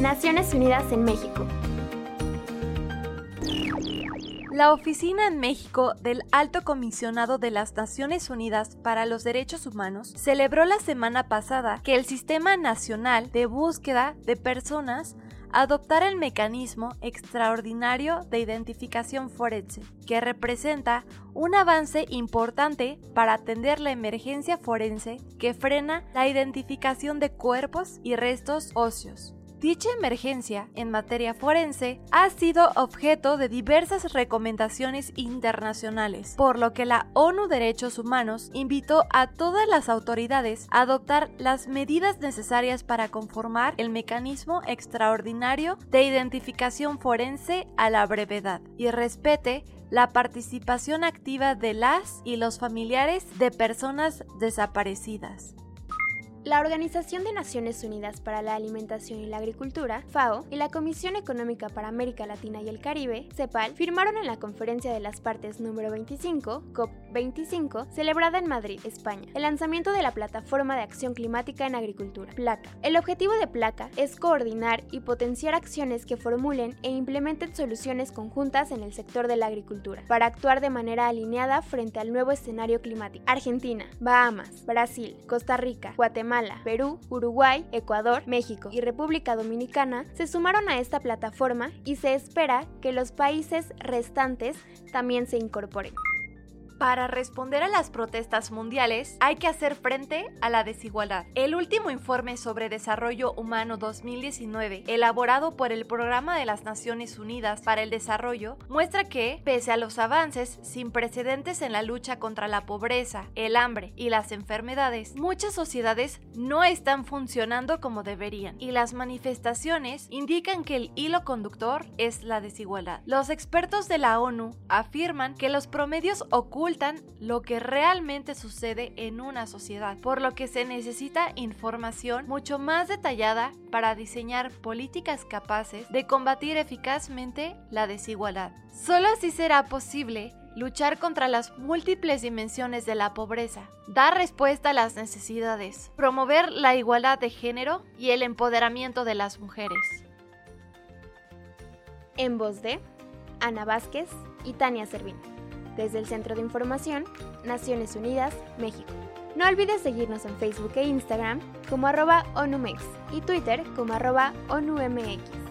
Naciones Unidas en México. La Oficina en México del Alto Comisionado de las Naciones Unidas para los Derechos Humanos celebró la semana pasada que el Sistema Nacional de Búsqueda de Personas adoptara el mecanismo extraordinario de identificación forense, que representa un avance importante para atender la emergencia forense que frena la identificación de cuerpos y restos óseos. Dicha emergencia en materia forense ha sido objeto de diversas recomendaciones internacionales, por lo que la ONU Derechos Humanos invitó a todas las autoridades a adoptar las medidas necesarias para conformar el mecanismo extraordinario de identificación forense a la brevedad y respete la participación activa de las y los familiares de personas desaparecidas. La Organización de Naciones Unidas para la Alimentación y la Agricultura, FAO, y la Comisión Económica para América Latina y el Caribe, CEPAL, firmaron en la Conferencia de las Partes número 25, COP25, celebrada en Madrid, España, el lanzamiento de la Plataforma de Acción Climática en Agricultura, PLACA. El objetivo de PLACA es coordinar y potenciar acciones que formulen e implementen soluciones conjuntas en el sector de la agricultura, para actuar de manera alineada frente al nuevo escenario climático. Argentina, Bahamas, Brasil, Costa Rica, Guatemala, Guatemala, Perú, Uruguay, Ecuador, México y República Dominicana se sumaron a esta plataforma y se espera que los países restantes también se incorporen. Para responder a las protestas mundiales hay que hacer frente a la desigualdad. El último informe sobre desarrollo humano 2019, elaborado por el Programa de las Naciones Unidas para el Desarrollo, muestra que, pese a los avances sin precedentes en la lucha contra la pobreza, el hambre y las enfermedades, muchas sociedades no están funcionando como deberían y las manifestaciones indican que el hilo conductor es la desigualdad. Los expertos de la ONU afirman que los promedios ocultos lo que realmente sucede en una sociedad, por lo que se necesita información mucho más detallada para diseñar políticas capaces de combatir eficazmente la desigualdad. Solo así será posible luchar contra las múltiples dimensiones de la pobreza, dar respuesta a las necesidades, promover la igualdad de género y el empoderamiento de las mujeres. En voz de Ana Vázquez y Tania Servín desde el Centro de Información, Naciones Unidas, México. No olvides seguirnos en Facebook e Instagram como arroba ONUMEX y Twitter como arroba ONUMX.